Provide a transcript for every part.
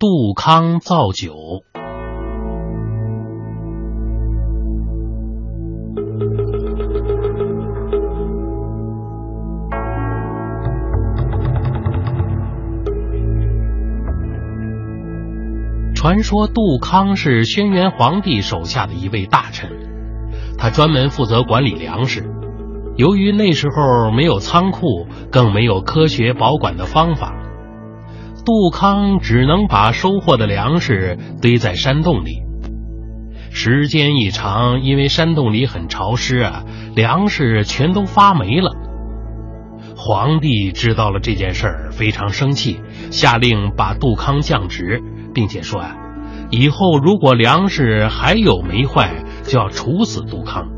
杜康造酒。传说杜康是轩辕皇帝手下的一位大臣，他专门负责管理粮食。由于那时候没有仓库，更没有科学保管的方法，杜康只能把收获的粮食堆在山洞里。时间一长，因为山洞里很潮湿啊，粮食全都发霉了。皇帝知道了这件事儿，非常生气，下令把杜康降职。并且说啊，以后如果粮食还有霉坏，就要处死杜康。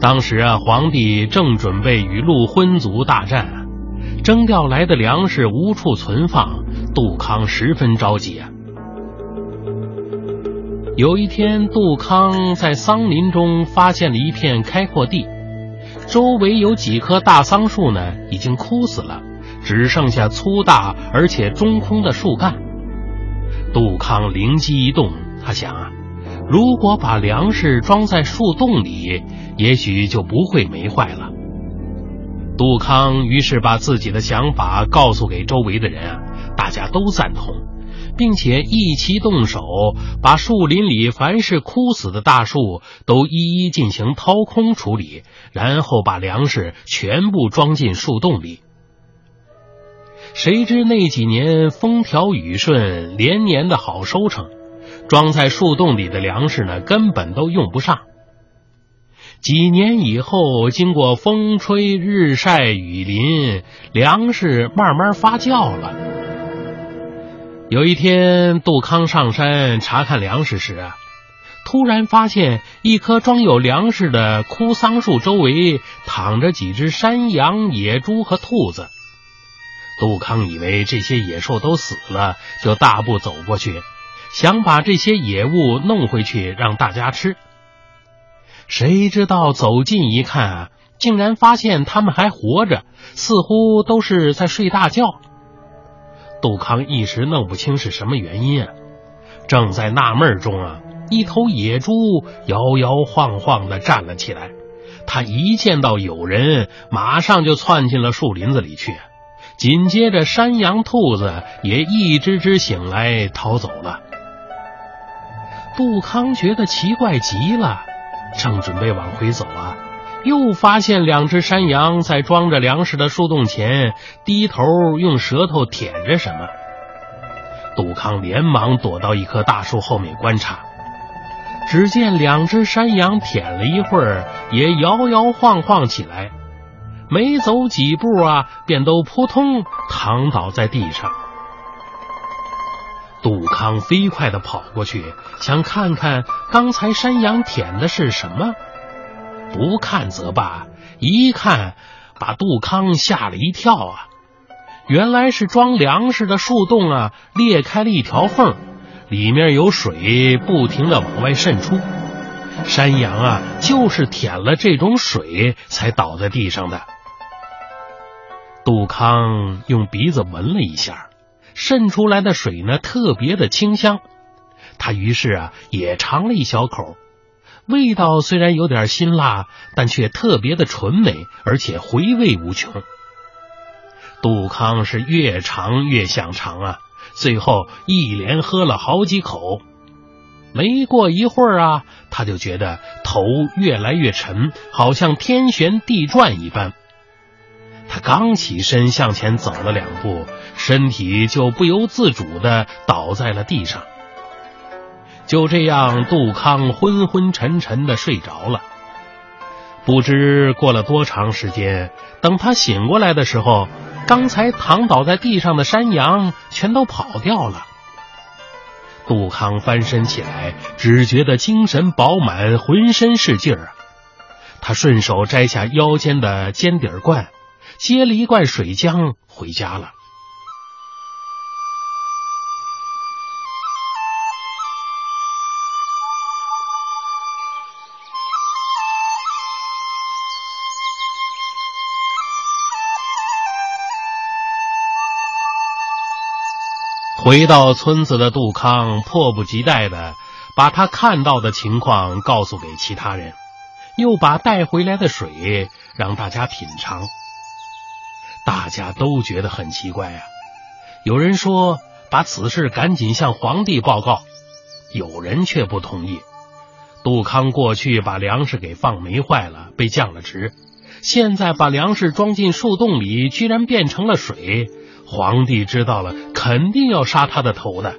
当时啊，皇帝正准备与陆昏族大战，征调来的粮食无处存放，杜康十分着急啊。有一天，杜康在桑林中发现了一片开阔地，周围有几棵大桑树呢，已经枯死了。只剩下粗大而且中空的树干。杜康灵机一动，他想啊，如果把粮食装在树洞里，也许就不会霉坏了。杜康于是把自己的想法告诉给周围的人啊，大家都赞同，并且一齐动手，把树林里凡是枯死的大树都一一进行掏空处理，然后把粮食全部装进树洞里。谁知那几年风调雨顺，连年的好收成，装在树洞里的粮食呢，根本都用不上。几年以后，经过风吹日晒雨淋，粮食慢慢发酵了。有一天，杜康上山查看粮食时，突然发现一棵装有粮食的枯桑树周围躺着几只山羊、野猪和兔子。杜康以为这些野兽都死了，就大步走过去，想把这些野物弄回去让大家吃。谁知道走近一看，竟然发现他们还活着，似乎都是在睡大觉。杜康一时弄不清是什么原因啊，正在纳闷中啊，一头野猪摇摇晃晃的站了起来，他一见到有人，马上就窜进了树林子里去。紧接着，山羊、兔子也一只只醒来逃走了。杜康觉得奇怪极了，正准备往回走啊，又发现两只山羊在装着粮食的树洞前低头用舌头舔着什么。杜康连忙躲到一棵大树后面观察，只见两只山羊舔了一会儿，也摇摇晃晃起来。没走几步啊，便都扑通躺倒在地上。杜康飞快的跑过去，想看看刚才山羊舔的是什么。不看则罢，一看把杜康吓了一跳啊！原来是装粮食的树洞啊裂开了一条缝，里面有水不停的往外渗出。山羊啊，就是舔了这种水才倒在地上的。杜康用鼻子闻了一下，渗出来的水呢特别的清香，他于是啊也尝了一小口，味道虽然有点辛辣，但却特别的纯美，而且回味无穷。杜康是越尝越想尝啊，最后一连喝了好几口，没过一会儿啊，他就觉得头越来越沉，好像天旋地转一般。他刚起身向前走了两步，身体就不由自主的倒在了地上。就这样，杜康昏昏沉沉的睡着了。不知过了多长时间，等他醒过来的时候，刚才躺倒在地上的山羊全都跑掉了。杜康翻身起来，只觉得精神饱满，浑身是劲儿。他顺手摘下腰间的尖底罐。接了一罐水浆回家了。回到村子的杜康迫不及待的把他看到的情况告诉给其他人，又把带回来的水让大家品尝。大家都觉得很奇怪啊！有人说把此事赶紧向皇帝报告，有人却不同意。杜康过去把粮食给放霉坏了，被降了职，现在把粮食装进树洞里，居然变成了水。皇帝知道了，肯定要杀他的头的。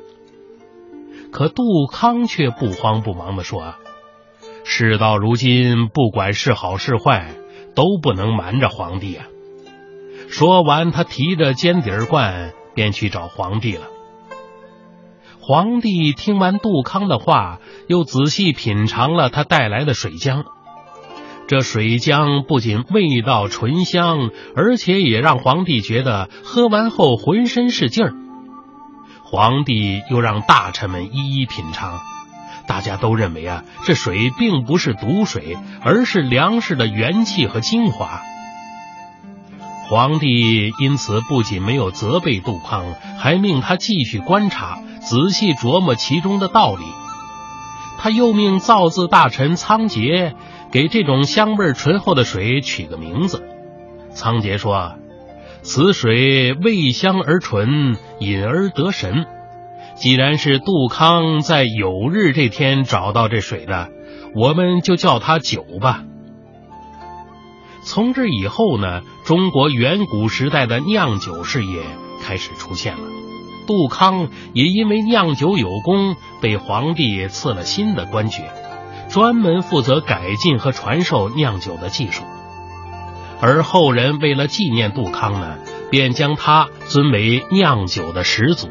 可杜康却不慌不忙的说：“事到如今，不管是好是坏，都不能瞒着皇帝啊。”说完，他提着尖底罐便去找皇帝了。皇帝听完杜康的话，又仔细品尝了他带来的水浆。这水浆不仅味道醇香，而且也让皇帝觉得喝完后浑身是劲儿。皇帝又让大臣们一一品尝，大家都认为啊，这水并不是毒水，而是粮食的元气和精华。皇帝因此不仅没有责备杜康，还命他继续观察，仔细琢磨其中的道理。他又命造字大臣仓颉。给这种香味醇厚的水取个名字，仓颉说：“此水味香而醇，饮而得神。既然是杜康在酉日这天找到这水的，我们就叫它酒吧。”从这以后呢，中国远古时代的酿酒事业开始出现了。杜康也因为酿酒有功，被皇帝赐了新的官爵。专门负责改进和传授酿酒的技术，而后人为了纪念杜康呢，便将他尊为酿酒的始祖。